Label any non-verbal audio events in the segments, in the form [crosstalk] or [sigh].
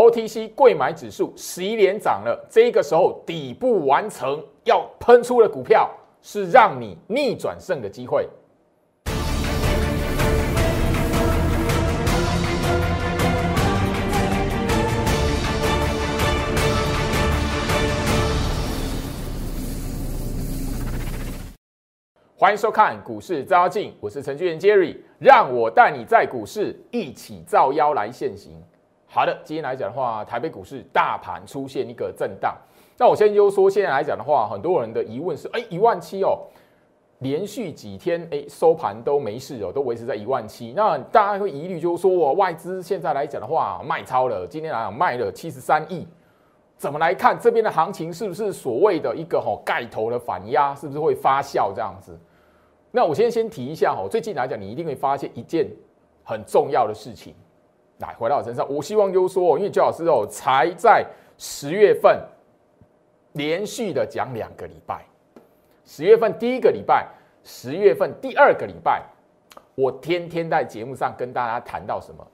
OTC 贵买指数十一连涨了，这个时候底部完成要喷出的股票，是让你逆转胜的机会。欢迎收看股市照妖，我是程序员 Jerry，让我带你在股市一起照妖来现行。好的，今天来讲的话，台北股市大盘出现一个震荡。那我先就说，现在来讲的话，很多人的疑问是：哎，一万七哦，连续几天哎收盘都没事哦，都维持在一万七。那大家会疑虑就是说，我外资现在来讲的话卖超了，今天来讲卖了七十三亿，怎么来看这边的行情是不是所谓的一个吼盖头的反压，是不是会发酵这样子？那我先先提一下哈，最近来讲，你一定会发现一件很重要的事情。来，回到我身上，我希望就是说，因为周老师哦，才在十月份连续的讲两个礼拜，十月份第一个礼拜，十月份第二个礼拜，我天天在节目上跟大家谈到什么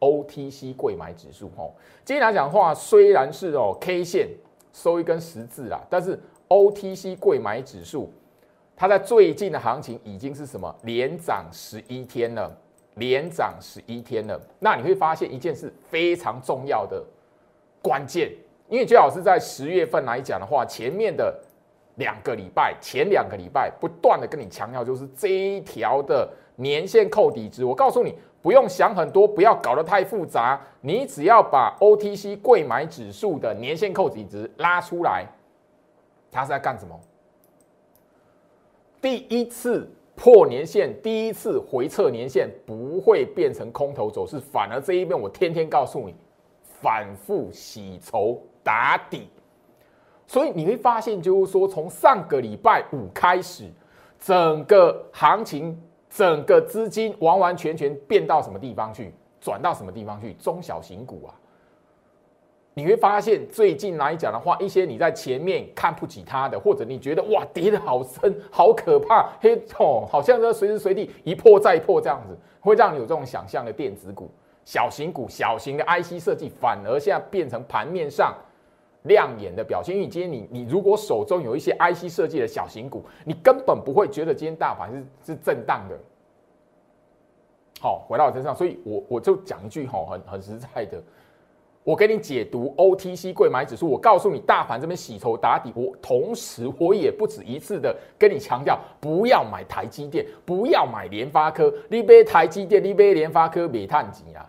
OTC 贵买指数哦。今天来讲的话，虽然是哦 K 线收一根十字啦，但是 OTC 贵买指数。它在最近的行情已经是什么连涨十一天了，连涨十一天了。那你会发现一件事非常重要的关键，因为最好是在十月份来讲的话，前面的两个礼拜，前两个礼拜不断的跟你强调，就是这一条的年线扣底值。我告诉你，不用想很多，不要搞得太复杂，你只要把 OTC 贵买指数的年线扣底值拉出来，它是在干什么？第一次破年线，第一次回撤年线不会变成空头走势，反而这一边我天天告诉你，反复洗筹打底。所以你会发现，就是说从上个礼拜五开始，整个行情、整个资金完完全全变到什么地方去，转到什么地方去？中小型股啊。你会发现，最近来讲的话，一些你在前面看不起它的，或者你觉得哇跌得好深、好可怕，嘿哦，好像在随时随地一破再破这样子，会让你有这种想象的电子股、小型股、小型的 IC 设计，反而现在变成盘面上亮眼的表现。因为今天你你如果手中有一些 IC 设计的小型股，你根本不会觉得今天大盘是是震荡的。好，回到我身上，所以我我就讲一句哈，很很实在的。我给你解读 OTC 贵买指数，我告诉你大盘这边洗筹打底，我同时我也不止一次的跟你强调，不要买台积电，不要买联发科，你买台积电，你买联发科，别探级啊，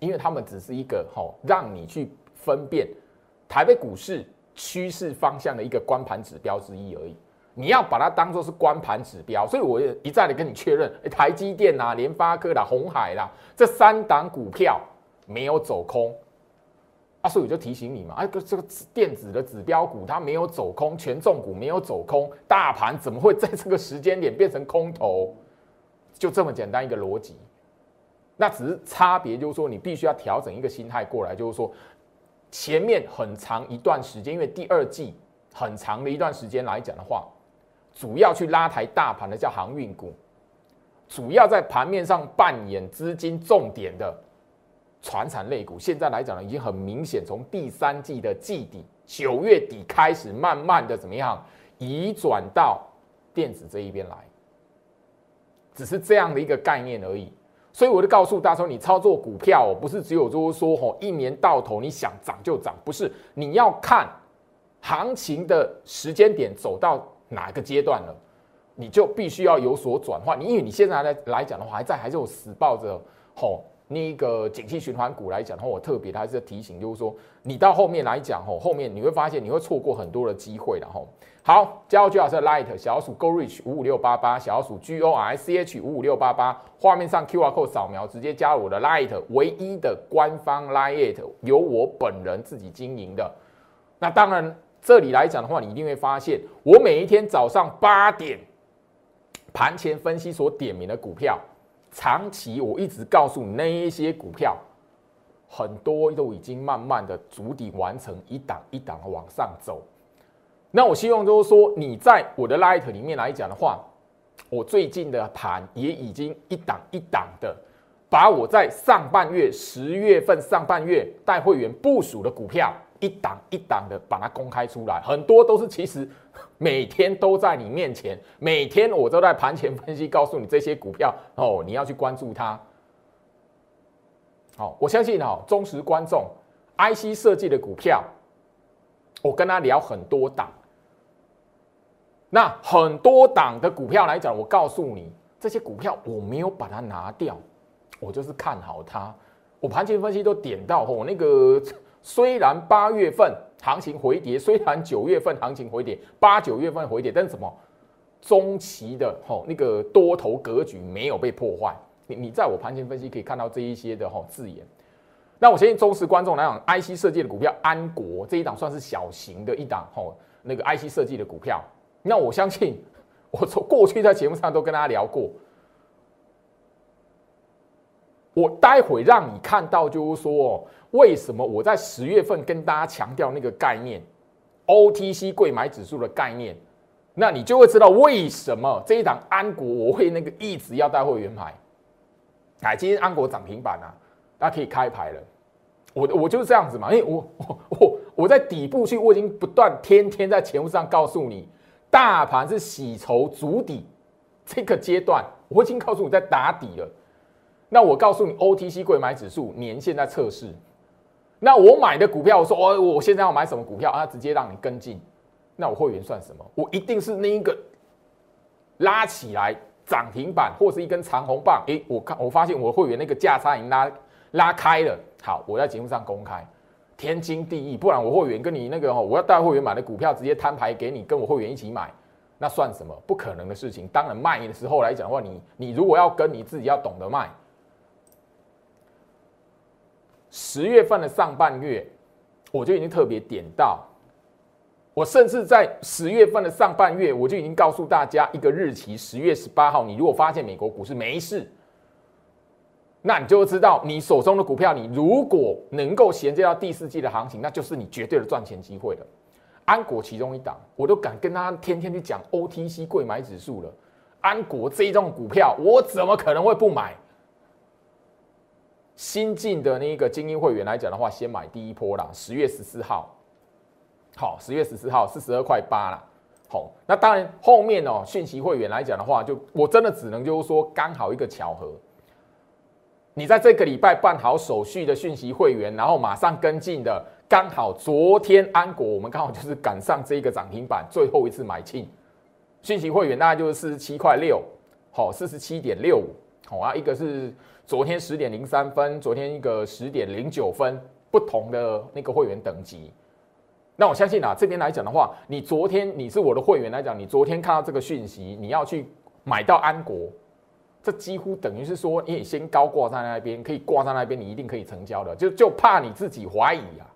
因为他们只是一个吼，让你去分辨台北股市趋势方向的一个关盘指标之一而已，你要把它当做是关盘指标，所以我也一再的跟你确认，台积电啦、联发科啦、红海啦这三档股票没有走空。所以我就提醒你嘛，哎，这个电子的指标股它没有走空，权重股没有走空，大盘怎么会在这个时间点变成空头？就这么简单一个逻辑。那只是差别，就是说你必须要调整一个心态过来，就是说前面很长一段时间，因为第二季很长的一段时间来讲的话，主要去拉抬大盘的叫航运股，主要在盘面上扮演资金重点的。船产类股现在来讲呢，已经很明显，从第三季的季底九月底开始，慢慢的怎么样移转到电子这一边来，只是这样的一个概念而已。所以我就告诉大家说，你操作股票不是只有就是说吼，一年到头你想涨就涨，不是，你要看行情的时间点走到哪个阶段了，你就必须要有所转换。你因为你现在来来讲的话，还在还是有死抱着吼。那个景气循环股来讲的话，我特别还是提醒，就是说你到后面来讲吼，后面你会发现你会错过很多的机会了吼。好，加入最好是 Light 小鼠 Go Reach 五五六八八，小鼠 G O R C H 五五六八八，画面上 Q R code 扫描，直接加入我的 Light 唯一的官方 Light，由我本人自己经营的。那当然，这里来讲的话，你一定会发现，我每一天早上八点盘前分析所点名的股票。长期我一直告诉你，那一些股票很多都已经慢慢的逐底完成，一档一档的往上走。那我希望就是说，你在我的 Light 里面来讲的话，我最近的盘也已经一档一档的把我在上半月十月份上半月带会员部署的股票一档一档的把它公开出来，很多都是其实每天都在你面前，每天我都在盘前分析，告诉你这些股票哦，你要去关注它。好，我相信哦，忠实观众，IC 设计的股票，我跟他聊很多档，那很多档的股票来讲，我告诉你，这些股票我没有把它拿掉。我就是看好它，我盘前分析都点到吼，那个虽然八月份行情回跌，虽然九月份行情回跌，八九月份回跌，但是什么中期的吼那个多头格局没有被破坏。你你在我盘前分析可以看到这一些的吼字眼。那我相信忠实观众来讲，IC 设计的股票安国这一档算是小型的一档吼，那个 IC 设计的股票。那我相信我从过去在节目上都跟大家聊过。我待会让你看到，就是说，为什么我在十月份跟大家强调那个概念，OTC 贵买指数的概念，那你就会知道为什么这一档安国我会那个一直要带会员买。哎，今天安国涨停板啊，大家可以开牌了。我我就是这样子嘛，因为我我我在底部去，我已经不断天天在节目上告诉你，大盘是洗筹足底这个阶段，我已经告诉你在打底了。那我告诉你，OTC 贵买指数年限在测试。那我买的股票，我说哦，我现在要买什么股票啊？直接让你跟进。那我会员算什么？我一定是那一个拉起来涨停板，或是一根长红棒。诶，我看我发现我会员那个价差已经拉拉开了。好，我在节目上公开，天经地义。不然我会员跟你那个，我要带会员买的股票直接摊牌给你，跟我会员一起买，那算什么？不可能的事情。当然卖的时候来讲的话，你你如果要跟，你自己要懂得卖。十月份的上半月，我就已经特别点到，我甚至在十月份的上半月，我就已经告诉大家一个日期：十月十八号。你如果发现美国股市没事，那你就知道，你手中的股票，你如果能够衔接到第四季的行情，那就是你绝对的赚钱机会了。安国其中一档，我都敢跟他天天去讲 OTC 贵买指数了。安国这一种股票，我怎么可能会不买？新进的那一个精英会员来讲的话，先买第一波啦，十月十四号，好，十月十四号四十二块八啦，好，那当然后面哦，讯息会员来讲的话，就我真的只能就是说刚好一个巧合，你在这个礼拜办好手续的讯息会员，然后马上跟进的，刚好昨天安国我们刚好就是赶上这个涨停板最后一次买进，讯息会员大概就是四十七块六，好，四十七点六五，好啊，一个是。昨天十点零三分，昨天一个十点零九分，不同的那个会员等级。那我相信啊，这边来讲的话，你昨天你是我的会员来讲，你昨天看到这个讯息，你要去买到安国，这几乎等于是说，你先高挂在那边，可以挂在那边，你一定可以成交的。就就怕你自己怀疑啊，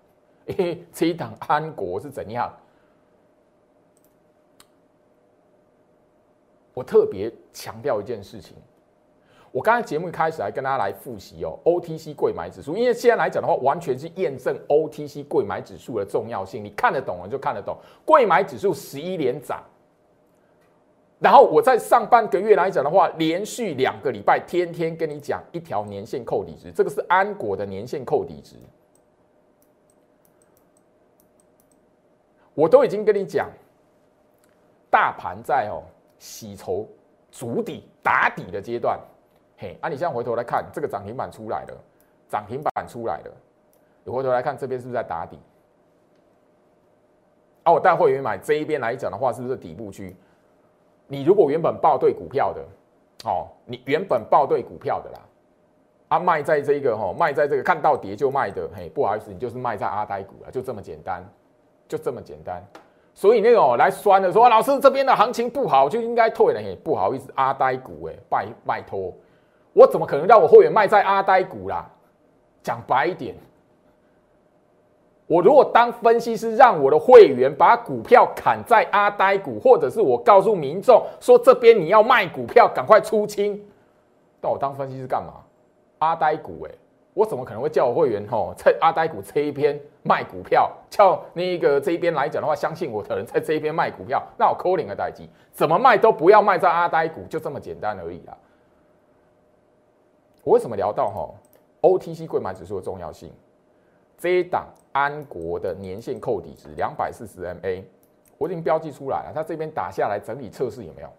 [laughs] 诶，这一档安国是怎样？我特别强调一件事情。我刚才节目一开始还跟大家来复习哦，OTC 贵买指数，因为现在来讲的话，完全是验证 OTC 贵买指数的重要性。你看得懂了就看得懂，贵买指数十一连涨，然后我在上半个月来讲的话，连续两个礼拜天天跟你讲一条年线扣底值，这个是安国的年线扣底值，我都已经跟你讲，大盘在哦洗筹、筑底、打底的阶段。嘿，啊，你现在回头来看，这个涨停板出来了，涨停板出来了，你回头来看这边是不是在打底？啊，我带会员买这一边来讲的话，是不是底部区？你如果原本报对股票的，哦，你原本报对股票的啦，啊，卖在这个哈，卖在这个看到跌就卖的，嘿，不好意思，你就是卖在阿呆股了，就这么简单，就这么简单。所以那种来酸的说，老师这边的行情不好，就应该退了，嘿，不好意思，阿呆股，哎，拜拜托。我怎么可能让我会员卖在阿呆股啦？讲白一点，我如果当分析师，让我的会员把股票砍在阿呆股，或者是我告诉民众说这边你要卖股票，赶快出清。那我当分析师干嘛？阿呆股哎，我怎么可能会叫我会员吼在阿呆股这一边卖股票？叫那个这一边来讲的话，相信我的人在这一边卖股票，那我扣零个代机，怎么卖都不要卖在阿呆股，就这么简单而已啊。我为什么聊到哈 OTC 贵买指数的重要性？这一档安国的年线扣底值两百四十 MA，我已经标记出来了。它这边打下来整理测试有没有？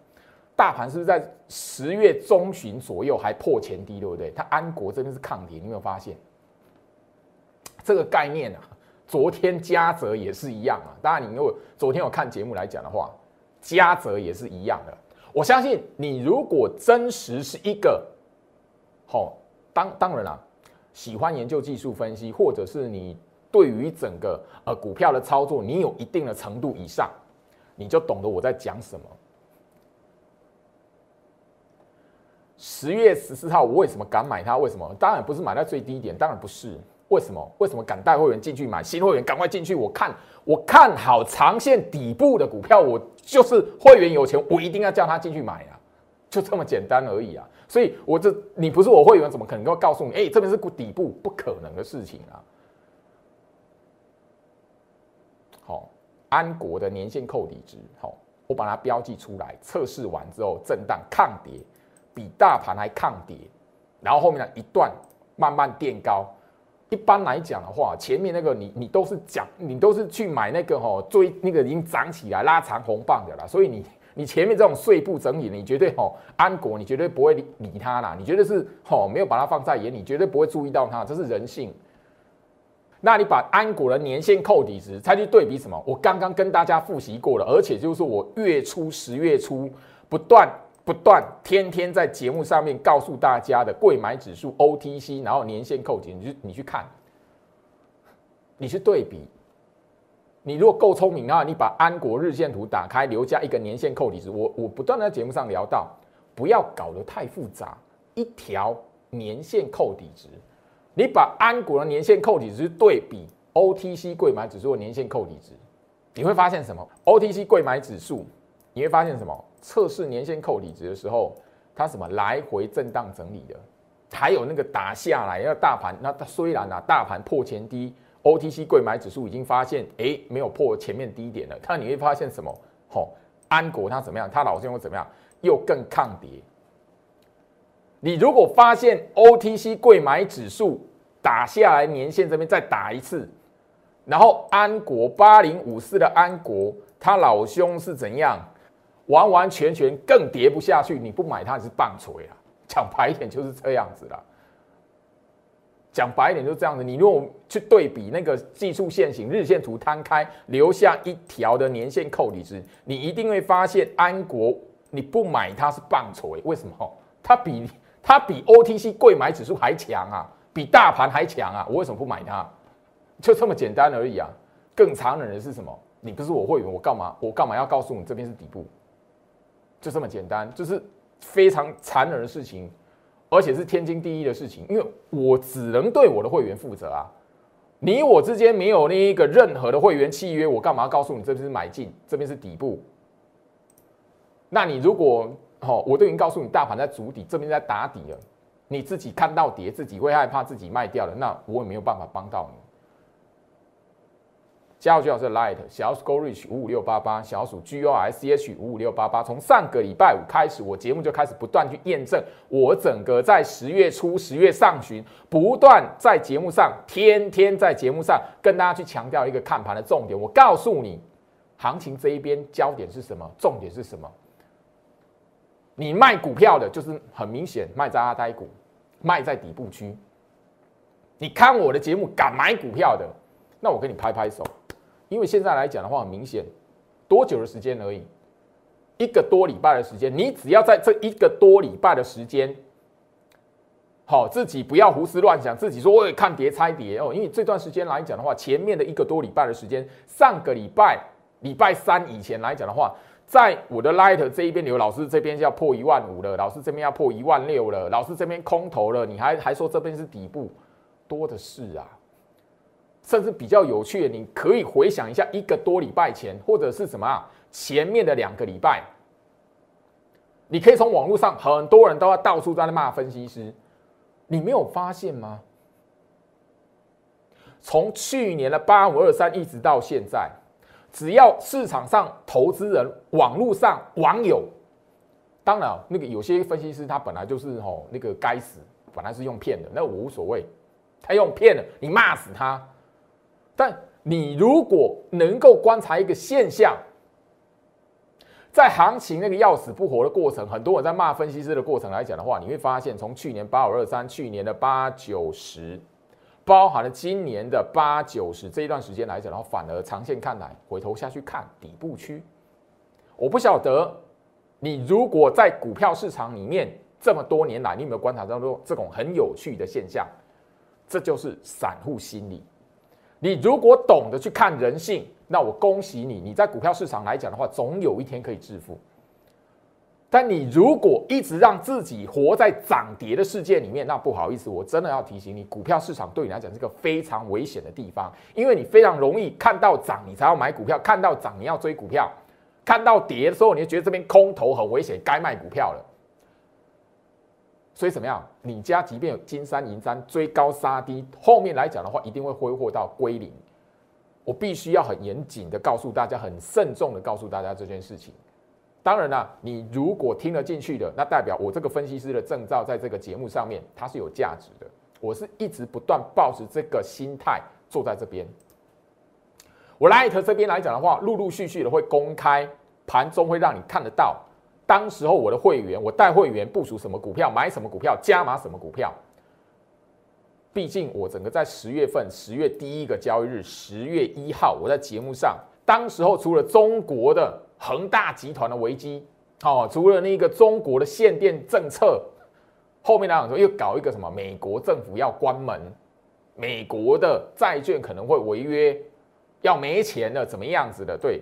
大盘是不是在十月中旬左右还破前低，对不对？它安国这边是抗跌，你有没有发现？这个概念啊，昨天嘉泽也是一样啊。当然，你如果昨天有看节目来讲的话，嘉泽也是一样的。我相信你如果真实是一个，好，当当然啦，喜欢研究技术分析，或者是你对于整个呃股票的操作，你有一定的程度以上，你就懂得我在讲什么。十月十四号，我为什么敢买它？为什么？当然不是买在最低点，当然不是。为什么？为什么敢带会员进去买？新会员赶快进去！我看，我看好长线底部的股票，我就是会员有钱，我一定要叫他进去买啊，就这么简单而已啊。所以，我这你不是我会员，怎么可能够告诉你？哎，这边是底部，不可能的事情啊。好，安国的年限扣底值，好，我把它标记出来，测试完之后震荡抗跌。比大盘还抗跌，然后后面呢一段慢慢垫高。一般来讲的话，前面那个你你都是讲，你都是去买那个哈追那个已经涨起来拉长红棒的啦。所以你你前面这种碎步整理，你绝对吼安国，你绝对不会理理它啦。你绝对是吼没有把它放在眼里，绝对不会注意到它，这是人性。那你把安国的年限扣底值再去对比什么？我刚刚跟大家复习过了，而且就是我月初十月初不断。不断天天在节目上面告诉大家的贵买指数 OTC，然后年限扣底，你去你去看，你去对比，你如果够聪明的话，你把安国日线图打开，留下一个年限扣底值。我我不断在节目上聊到，不要搞得太复杂，一条年限扣底值，你把安国的年限扣底值对比 OTC 贵买指数的年限扣底值，你会发现什么？OTC 贵买指数，你会发现什么？测试年线扣底值的时候，它什么来回震荡整理的，还有那个打下来，要大盘，那它虽然啊大盘破前低，OTC 贵买指数已经发现，哎，没有破前面低点了，看你会发现什么？吼，安国它怎么样？它老兄会怎么样？又更抗跌。你如果发现 OTC 贵买指数打下来年线这边再打一次，然后安国八零五四的安国，他老兄是怎样？完完全全更跌不下去，你不买它是棒槌啊！讲白一点就是这样子啦。讲白一点就是这样子。你如果去对比那个技术线型日线图摊开，留下一条的年线扣底值，你一定会发现安国你不买它是棒槌。为什么？它比 [laughs] 它比 OTC 贵买指数还强啊，比大盘还强啊！我为什么不买它？就这么简单而已啊！更残忍的是什么？你不是我会员，我干嘛？我干嘛要告诉你这边是底部？就这么简单，就是非常残忍的事情，而且是天经地义的事情，因为我只能对我的会员负责啊。你我之间没有那一个任何的会员契约，我干嘛告诉你这边是买进，这边是底部？那你如果好，我都已经告诉你大盘在主底，这边在打底了，你自己看到跌，自己会害怕，自己卖掉了，那我也没有办法帮到你。加入最好是 Light 小鼠 Go Reach 五五六八八，小鼠 G O S C H 五五六八八。从上个礼拜五开始，我节目就开始不断去验证，我整个在十月初、十月上旬，不断在节目上，天天在节目上跟大家去强调一个看盘的重点。我告诉你，行情这一边焦点是什么？重点是什么？你卖股票的，就是很明显卖在阿呆股，卖在底部区。你看我的节目，敢买股票的，那我给你拍拍手。因为现在来讲的话，很明显，多久的时间而已，一个多礼拜的时间，你只要在这一个多礼拜的时间，好，自己不要胡思乱想，自己说我也看碟猜碟哦。因为这段时间来讲的话，前面的一个多礼拜的时间，上个礼拜礼拜三以前来讲的话，在我的 Light 这一边，有老师这边要破一万五了，老师这边要破一万六了，老师这边空头了，你还还说这边是底部，多的是啊。甚至比较有趣的，你可以回想一下一个多礼拜前，或者是什么啊？前面的两个礼拜，你可以从网络上很多人都要到处在那骂分析师，你没有发现吗？从去年的八五二三一直到现在，只要市场上投资人、网络上网友，当然那个有些分析师他本来就是吼那个该死，本来是用骗的，那我无所谓。他用骗的，你骂死他。但你如果能够观察一个现象，在行情那个要死不活的过程，很多人在骂分析师的过程来讲的话，你会发现，从去年八五二三，去年的八九十，包含了今年的八九十这一段时间来讲的话，反而长线看来，回头下去看底部区，我不晓得你如果在股票市场里面这么多年来，你有没有观察到说这种很有趣的现象？这就是散户心理。你如果懂得去看人性。那我恭喜你，你在股票市场来讲的话，总有一天可以致富。但你如果一直让自己活在涨跌的世界里面，那不好意思，我真的要提醒你，股票市场对你来讲是个非常危险的地方，因为你非常容易看到涨你才要买股票，看到涨你要追股票，看到跌的时候你就觉得这边空头很危险，该卖股票了。所以怎么样？你家即便有金山银山追高杀低，后面来讲的话，一定会挥霍到归零。我必须要很严谨的告诉大家，很慎重的告诉大家这件事情。当然啦，你如果听得进去的，那代表我这个分析师的证照在这个节目上面它是有价值的。我是一直不断抱持这个心态坐在这边。我 Light 这边来讲的话，陆陆续续的会公开盘中会让你看得到，当时候我的会员，我带会员部署什么股票，买什么股票，加码什么股票。毕竟我整个在十月份，十月第一个交易日，十月一号，我在节目上，当时候除了中国的恒大集团的危机，哦，除了那个中国的限电政策，后面来讲说又搞一个什么美国政府要关门，美国的债券可能会违约，要没钱了，怎么样子的？对，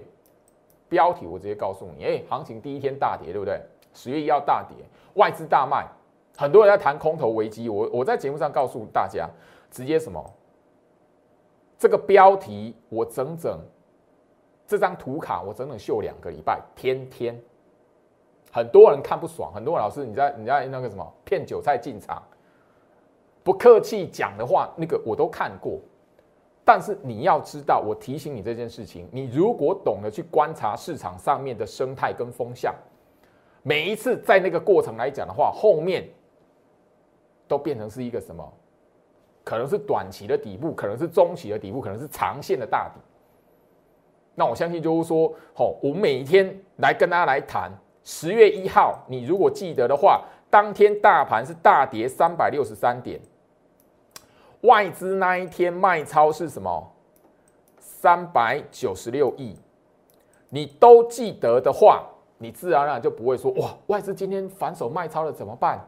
标题我直接告诉你，哎，行情第一天大跌，对不对？十月一号大跌，外资大卖。很多人在谈空头危机，我我在节目上告诉大家，直接什么？这个标题我整整这张图卡我整整秀两个礼拜，天天很多人看不爽，很多老师你在你在那个什么骗韭菜进场，不客气讲的话，那个我都看过。但是你要知道，我提醒你这件事情，你如果懂得去观察市场上面的生态跟风向，每一次在那个过程来讲的话，后面。都变成是一个什么？可能是短期的底部，可能是中期的底部，可能是长线的大底。那我相信就是说，吼，我每天来跟大家来谈。十月一号，你如果记得的话，当天大盘是大跌三百六十三点，外资那一天卖超是什么？三百九十六亿。你都记得的话，你自然而然就不会说哇，外资今天反手卖超了怎么办？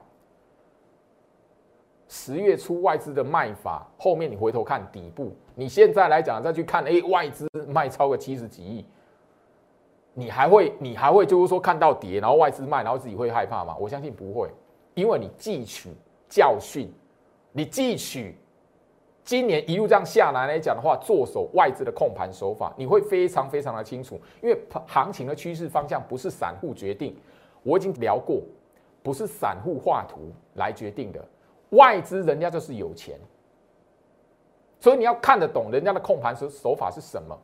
十月初外资的卖法，后面你回头看底部，你现在来讲再去看，哎，外资卖超个七十几亿，你还会你还会就是说看到跌，然后外资卖，然后自己会害怕吗？我相信不会，因为你汲取教训，你汲取今年一路这样下来来讲的话，做手外资的控盘手法，你会非常非常的清楚，因为行情的趋势方向不是散户决定，我已经聊过，不是散户画图来决定的。外资人家就是有钱，所以你要看得懂人家的控盘手手法是什么。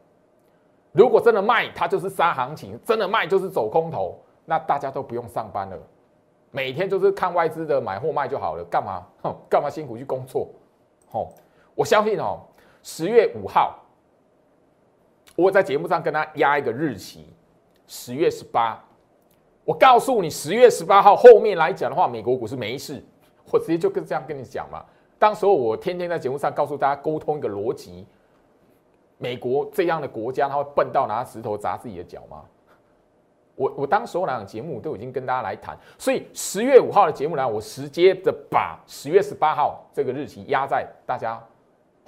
如果真的卖，它就是杀行情；真的卖就是走空头，那大家都不用上班了，每天就是看外资的买或卖就好了。干嘛？哼，[laughs] 干嘛辛苦去工作？吼，我相信哦，十月五号，我在节目上跟他压一个日期，十月十八。我告诉你，十月十八号后面来讲的话，美国股市没事。我直接就跟这样跟你讲嘛。当时候我天天在节目上告诉大家沟通一个逻辑：美国这样的国家，他会笨到拿石头砸自己的脚吗？我我当时候那场节目都已经跟大家来谈，所以十月五号的节目呢，我直接的把十月十八号这个日期压在大家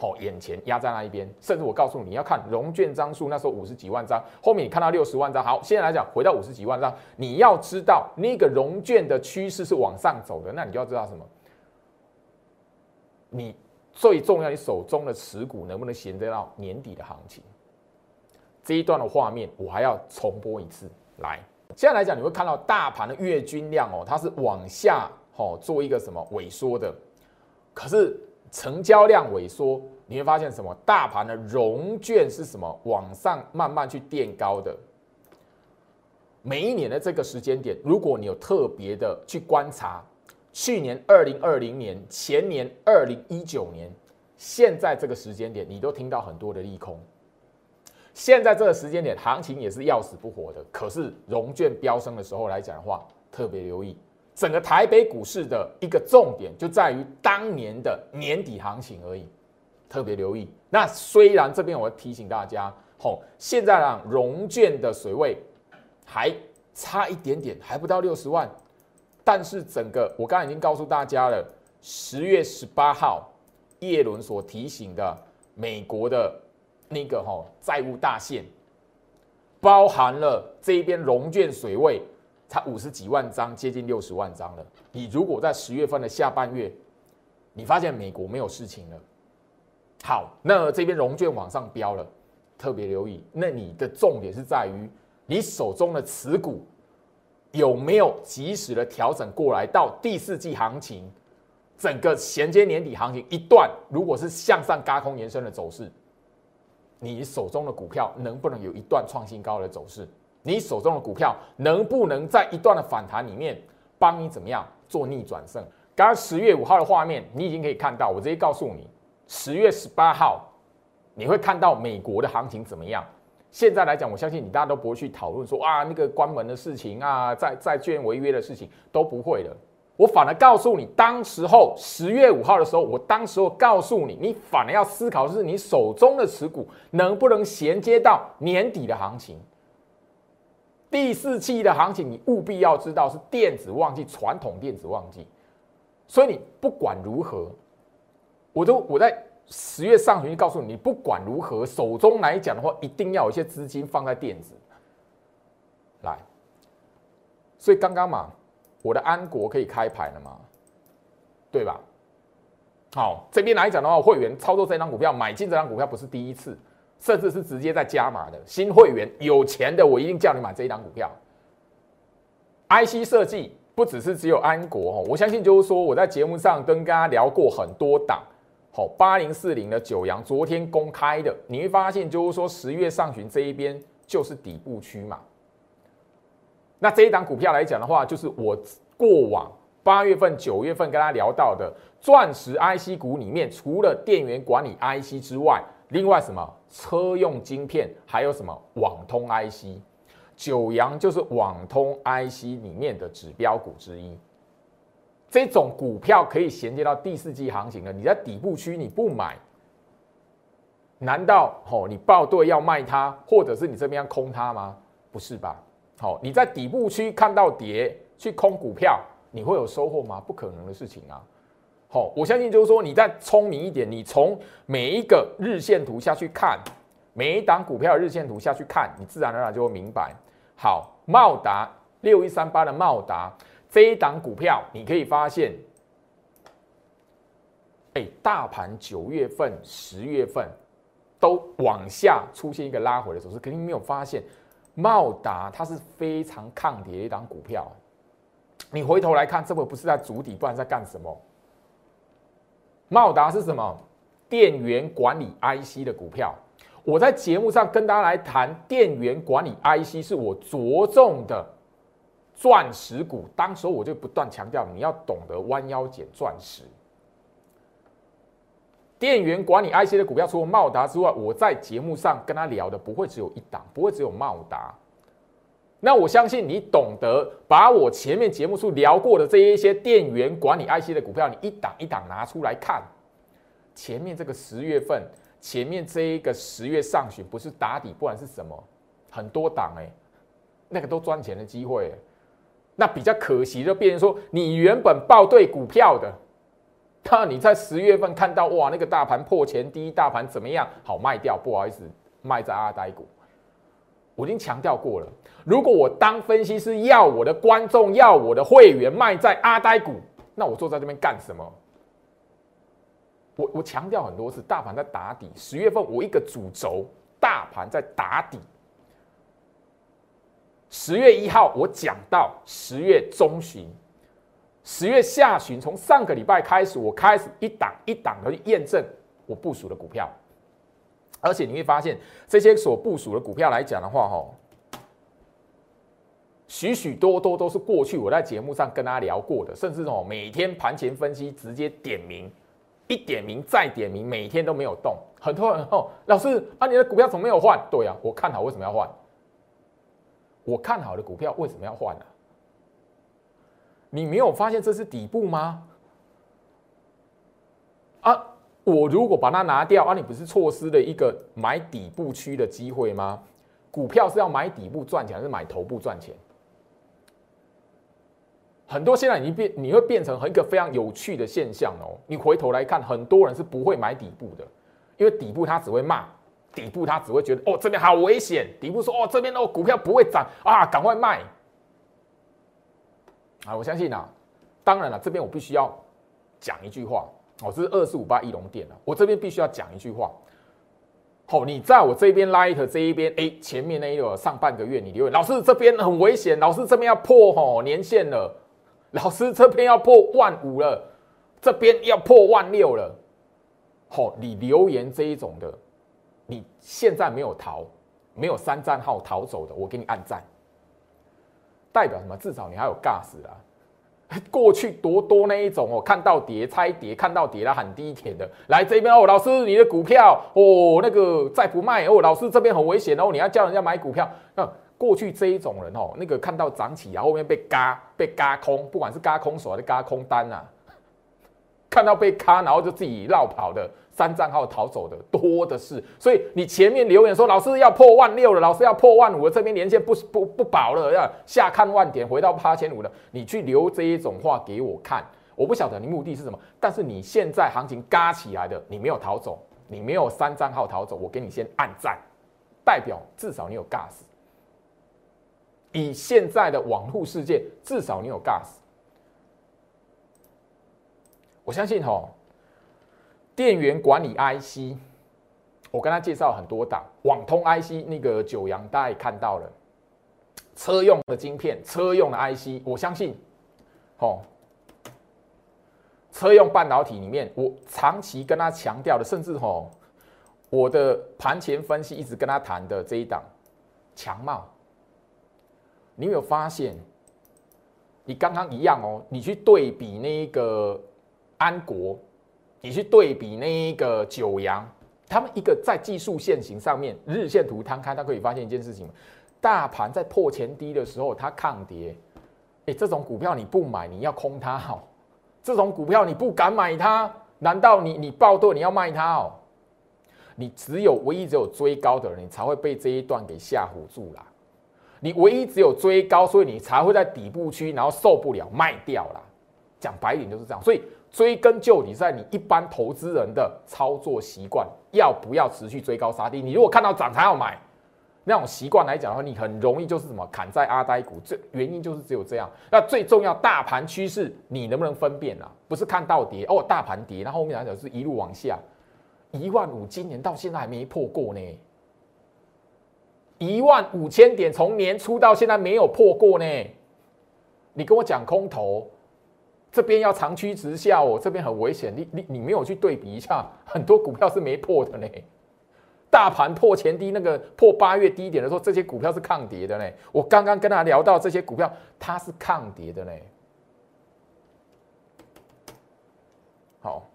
好眼前，压在那一边。甚至我告诉你要看融券张数，那时候五十几万张，后面你看到六十万张。好，现在来讲回到五十几万张，你要知道那个融券的趋势是往上走的，那你就要知道什么？你最重要，你手中的持股能不能衔接到年底的行情？这一段的画面我还要重播一次。来，现在来讲，你会看到大盘的月均量哦，它是往下哦做一个什么萎缩的，可是成交量萎缩，你会发现什么？大盘的融券是什么？往上慢慢去垫高的。每一年的这个时间点，如果你有特别的去观察。去年二零二零年，前年二零一九年，现在这个时间点，你都听到很多的利空。现在这个时间点，行情也是要死不活的。可是融券飙升的时候来讲的话，特别留意整个台北股市的一个重点，就在于当年的年底行情而已。特别留意。那虽然这边我提醒大家，吼，现在啊融券的水位还差一点点，还不到六十万。但是整个我刚才已经告诉大家了，十月十八号叶伦所提醒的美国的。那个吼债务大限，包含了这一边融券水位才五十几万张，接近六十万张了。你如果在十月份的下半月，你发现美国没有事情了，好，那这边融券往上飙了，特别留意。那你的重点是在于你手中的持股有没有及时的调整过来，到第四季行情，整个衔接年底行情一段，如果是向上嘎空延伸的走势。你手中的股票能不能有一段创新高的走势？你手中的股票能不能在一段的反弹里面帮你怎么样做逆转胜？刚刚十月五号的画面，你已经可以看到。我直接告诉你，十月十八号你会看到美国的行情怎么样？现在来讲，我相信你大家都不会去讨论说啊那个关门的事情啊，债债券违约的事情都不会的。我反而告诉你，当时候十月五号的时候，我当时候告诉你，你反而要思考的是你手中的持股能不能衔接到年底的行情。第四期的行情，你务必要知道是电子旺季，传统电子旺季。所以你不管如何，我都我在十月上旬就告诉你，你不管如何，手中来讲的话，一定要有一些资金放在电子。来，所以刚刚嘛。我的安国可以开牌了吗？对吧？好，这边来讲的话，会员操作这张股票，买进这张股票不是第一次，甚至是直接在加码的新会员，有钱的我一定叫你买这一档股票。IC 设计不只是只有安国哦，我相信就是说我在节目上跟大家聊过很多档，好，八零四零的九阳昨天公开的，你会发现就是说十月上旬这一边就是底部区嘛。那这一档股票来讲的话，就是我过往八月份、九月份跟大家聊到的钻石 IC 股里面，除了电源管理 IC 之外，另外什么车用晶片，还有什么网通 IC，九阳就是网通 IC 里面的指标股之一。这种股票可以衔接到第四季行情的，你在底部区你不买，难道吼你报对要卖它，或者是你这边要空它吗？不是吧？好，你在底部区看到跌去空股票，你会有收获吗？不可能的事情啊！好，我相信就是说，你再聪明一点，你从每一个日线图下去看，每一档股票的日线图下去看，你自然而然就会明白。好，茂达六一三八的茂达这一档股票，你可以发现，哎，大盘九月份、十月份都往下出现一个拉回的走势，肯定没有发现。茂达它是非常抗跌的一档股票，你回头来看，这个不是在主底，不然在干什么？茂达是什么？电源管理 IC 的股票。我在节目上跟大家来谈电源管理 IC，是我着重的钻石股。当时我就不断强调，你要懂得弯腰捡钻石。电源管理 IC 的股票，除了茂达之外，我在节目上跟他聊的不会只有一档，不会只有茂达。那我相信你懂得把我前面节目处聊过的这一些电源管理 IC 的股票，你一档一档拿出来看。前面这个十月份，前面这一个十月上旬不是打底，不管是什么，很多档哎，那个都赚钱的机会。那比较可惜就变成说，你原本报对股票的。那你在十月份看到哇，那个大盘破前低，大盘怎么样？好卖掉，不好意思，卖在阿呆股。我已经强调过了，如果我当分析师要我的观众要我的会员卖在阿呆股，那我坐在这边干什么？我我强调很多次，大盘在打底。十月份我一个主轴，大盘在打底。十月一号我讲到十月中旬。十月下旬，从上个礼拜开始，我开始一档一档的去验证我部署的股票，而且你会发现，这些所部署的股票来讲的话，哈，许许多多都是过去我在节目上跟大家聊过的，甚至哦每天盘前分析直接点名，一点名再点名，每天都没有动。很多人哦，老师啊，你的股票怎么没有换？对呀，我看好为什么要换？我看好的股票为什么要换呢？你没有发现这是底部吗？啊，我如果把它拿掉啊，你不是错失了一个买底部区的机会吗？股票是要买底部赚钱，还是买头部赚钱？很多现在已经变，你会变成一个非常有趣的现象哦。你回头来看，很多人是不会买底部的，因为底部他只会骂，底部他只会觉得哦这边好危险，底部说哦这边哦股票不会涨啊，赶快卖。啊，我相信啊，当然了，这边我必须要讲一句话，哦，这是二四五八翼龙店啊，我这边必须要讲一句话。好，你在我这边 light 这一边，哎，前面那一个上半个月你留言，老师这边很危险，老师这边要破吼年线了。老师这边要破万五了，这边要破万六了。好，你留言这一种的，你现在没有逃，没有三站号逃走的，我给你按赞。代表什么？至少你还有 gas 啊。过去多多那一种哦，看到跌猜跌，看到跌了喊低点的，来这边哦，老师你的股票哦，那个再不卖哦，老师这边很危险哦，你要叫人家买股票那。过去这一种人哦，那个看到涨起然，后面被嘎被嘎空，不管是嘎空手还是嘎空单啊，看到被嘎，然后就自己绕跑的，三账号逃走的多的是。所以你前面留言说老师要破万六了，老师要破万五了，这边连线不不不保了，要下看万点，回到八千五了，你去留这一种话给我看，我不晓得你目的是什么。但是你现在行情嘎起来的，你没有逃走，你没有三账号逃走，我给你先按赞，代表至少你有 gas。以现在的网络世界，至少你有 gas。我相信哈，电源管理 IC，我跟他介绍很多档网通 IC，那个九阳大家也看到了，车用的晶片、车用的 IC，我相信，哦，车用半导体里面，我长期跟他强调的，甚至哈，我的盘前分析一直跟他谈的这一档强茂。你有没有发现，你刚刚一样哦？你去对比那个安国，你去对比那个九阳，他们一个在技术线型上面，日线图摊开，它可以发现一件事情：大盘在破前低的时候，它抗跌。哎，这种股票你不买，你要空它哦。这种股票你不敢买它，难道你你爆对你要卖它哦？你只有唯一只有追高的人，你才会被这一段给吓唬住了。你唯一只有追高，所以你才会在底部区，然后受不了卖掉了。讲白一点就是这样。所以追根究底，在你一般投资人的操作习惯，要不要持续追高杀低？你如果看到涨才要买，那种习惯来讲的话，你很容易就是什么砍在阿呆股。这原因就是只有这样。那最重要，大盘趋势你能不能分辨啊？不是看到跌哦，大盘跌，那后面来讲是一路往下，一万五，今年到现在还没破过呢。一万五千点，从年初到现在没有破过呢。你跟我讲空头，这边要长驱直下哦，这边很危险。你你你没有去对比一下，很多股票是没破的呢。大盘破前低，那个破八月低点的时候，这些股票是抗跌的呢。我刚刚跟他聊到这些股票，它是抗跌的呢。好，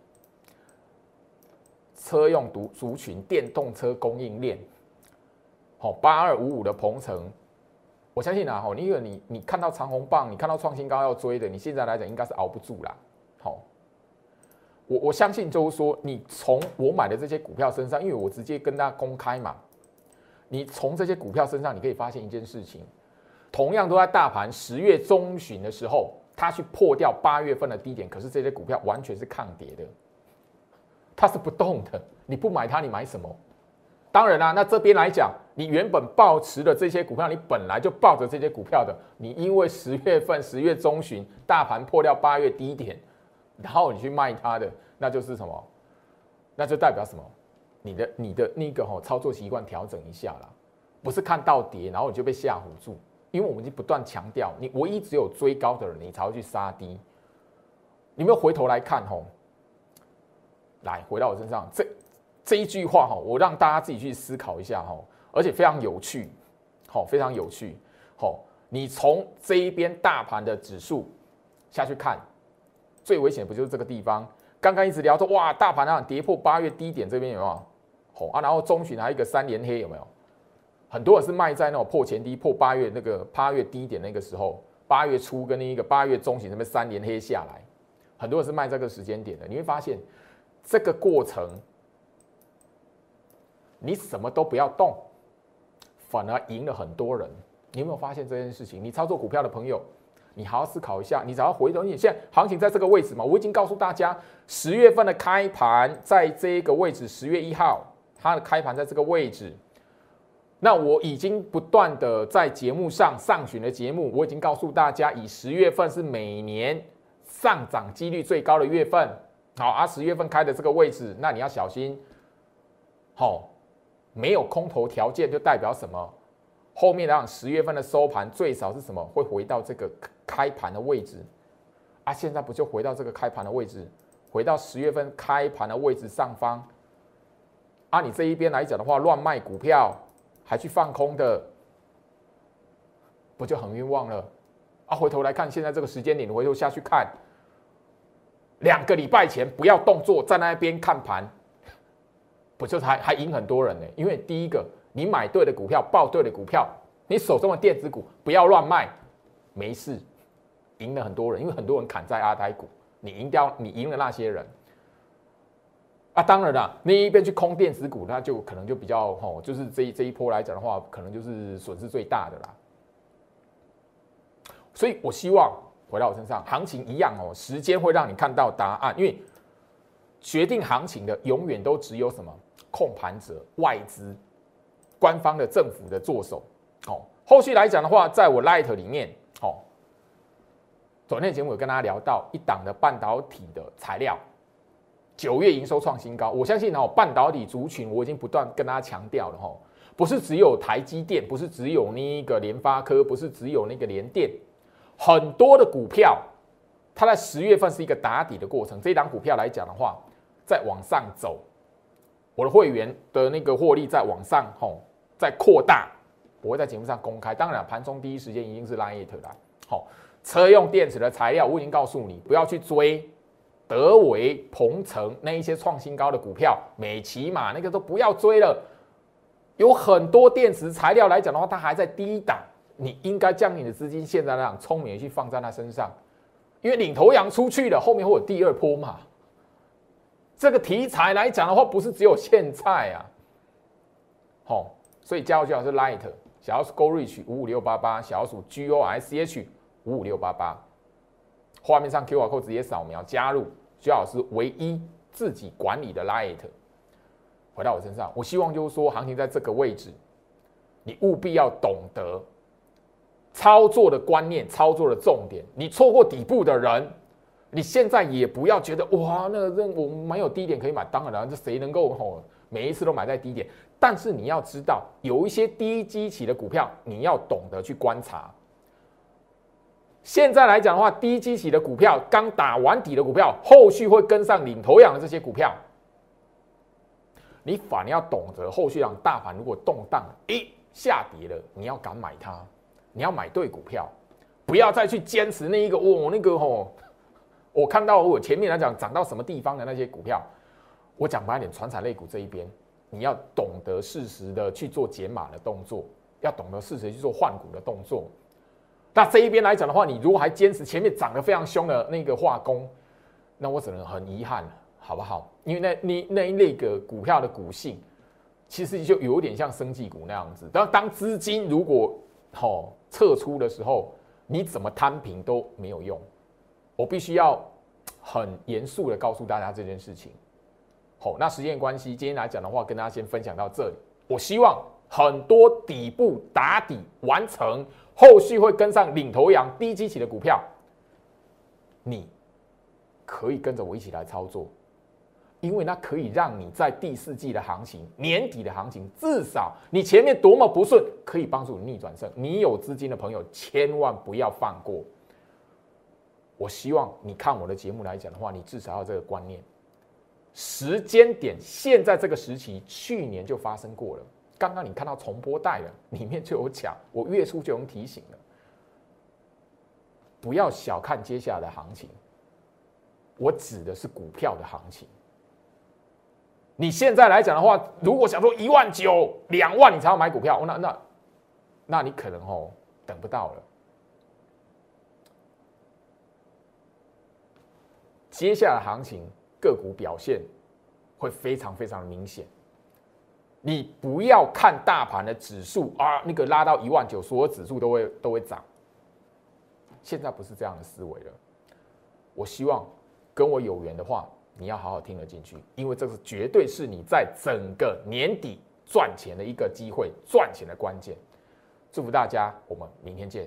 车用族族群，电动车供应链。好，八二五五的鹏程，我相信啊，哈，因为你你看到长虹棒，你看到创新高要追的，你现在来讲应该是熬不住啦。好，我我相信就是说，你从我买的这些股票身上，因为我直接跟大家公开嘛，你从这些股票身上，你可以发现一件事情，同样都在大盘十月中旬的时候，它去破掉八月份的低点，可是这些股票完全是抗跌的，它是不动的，你不买它，你买什么？当然啦，那这边来讲，你原本抱持的这些股票，你本来就抱着这些股票的，你因为十月份 [laughs] 十月中旬大盘破掉八月低点，然后你去卖它的，那就是什么？那就代表什么？你的你的那个哈操作习惯调整一下啦，不是看到跌然后你就被吓唬住，因为我们已经不断强调，你唯一只有追高的人，你才会去杀低。你没有回头来看吼？来回到我身上这。这一句话哈，我让大家自己去思考一下哈，而且非常有趣，好，非常有趣，好，你从这一边大盘的指数下去看，最危险不就是这个地方？刚刚一直聊说，哇，大盘啊跌破八月低点这边有没有？好啊，然后中旬还有一个三连黑有没有？很多人是卖在那种破前低、破八月那个八月低点那个时候，八月初跟那一个八月中旬那边三连黑下来，很多人是卖这个时间点的。你会发现这个过程，你什么都不要动，反而赢了很多人。你有没有发现这件事情？你操作股票的朋友，你好好思考一下。你只要回头，你现在行情在这个位置嘛？我已经告诉大家，十月份的开盘在这个位置，十月一号它的开盘在这个位置。那我已经不断的在节目上上旬的节目，我已经告诉大家，以十月份是每年上涨几率最高的月份。好，而十月份开的这个位置，那你要小心。好，没有空头条件就代表什么？后面让十月份的收盘最少是什么？会回到这个开盘的位置啊？现在不就回到这个开盘的位置，回到十月份开盘的位置上方？啊，你这一边来讲的话，乱卖股票还去放空的，不就很冤枉了？啊，回头来看现在这个时间点，你回头下去看，两个礼拜前不要动作，在那边看盘，不就是还还赢很多人呢？因为第一个。你买对的股票，报对的股票，你手中的电子股不要乱卖，没事，赢了很多人，因为很多人砍在阿呆股，你赢掉，你赢了那些人。啊，当然了，那一边去空电子股，那就可能就比较吼，就是这一这一波来讲的话，可能就是损失最大的啦。所以我希望回到我身上，行情一样哦，时间会让你看到答案，因为决定行情的永远都只有什么控盘者外资。官方的政府的做手，哦，后续来讲的话，在我 Light 里面，哦，昨天节目有跟大家聊到一档的半导体的材料，九月营收创新高，我相信哦，半导体族群我已经不断跟大家强调了哈，不是只有台积电，不是只有那个联发科，不是只有那个联电，很多的股票，它在十月份是一个打底的过程，这一档股票来讲的话，在往上走。我的会员的那个获利在往上吼，在扩大，我会在节目上公开。当然，盘中第一时间一定是 Line 啦。好，车用电池的材料，我已经告诉你，不要去追德维、鹏程那一些创新高的股票，美骑马那个都不要追了。有很多电池材料来讲的话，它还在低档，你应该将你的资金现在那样聪明去放在它身上，因为领头羊出去了，后面会有第二波嘛。这个题材来讲的话，不是只有现在啊，好，所以加入最好是 Light 小老鼠 Go Reach 五五六八八，小老鼠 G O S H 五五六八八，画面上 Q R code 直接扫描加入，徐老师唯一自己管理的 Light，回到我身上，我希望就是说，行情在这个位置，你务必要懂得操作的观念、操作的重点，你错过底部的人。你现在也不要觉得哇，那个我没有低点可以买，当然了这谁能够吼每一次都买在低点？但是你要知道，有一些低基期的股票，你要懂得去观察。现在来讲的话，低基期的股票刚打完底的股票，后续会跟上领头羊的这些股票，你反而要懂得后续让大盘如果动荡，诶下跌了，你要敢买它，你要买对股票，不要再去坚持那一个我那个吼。我看到我前面来讲涨到什么地方的那些股票，我讲白点，传产类股这一边，你要懂得适时的去做减码的动作，要懂得适时去做换股的动作。那这一边来讲的话，你如果还坚持前面涨得非常凶的那个化工，那我只能很遗憾，好不好？因为那那那那个股票的股性，其实就有点像生技股那样子。当当资金如果好撤出的时候，你怎么摊平都没有用。我必须要很严肃的告诉大家这件事情。好，那时间关系，今天来讲的话，跟大家先分享到这里。我希望很多底部打底完成，后续会跟上领头羊低基期的股票，你可以跟着我一起来操作，因为那可以让你在第四季的行情、年底的行情，至少你前面多么不顺，可以帮助你逆转胜。你有资金的朋友，千万不要放过。我希望你看我的节目来讲的话，你至少要这个观念。时间点现在这个时期，去年就发生过了。刚刚你看到重播带了，里面就有讲，我月初就有提醒了。不要小看接下来的行情，我指的是股票的行情。你现在来讲的话，如果想说一万九、两万你才要买股票，那那那你可能哦等不到了。接下来行情个股表现会非常非常明显。你不要看大盘的指数啊，那个拉到一万九，所有指数都会都会涨。现在不是这样的思维了。我希望跟我有缘的话。你要好好听得进去，因为这是绝对是你在整个年底赚钱的一个机会，赚钱的关键。祝福大家，我们明天见。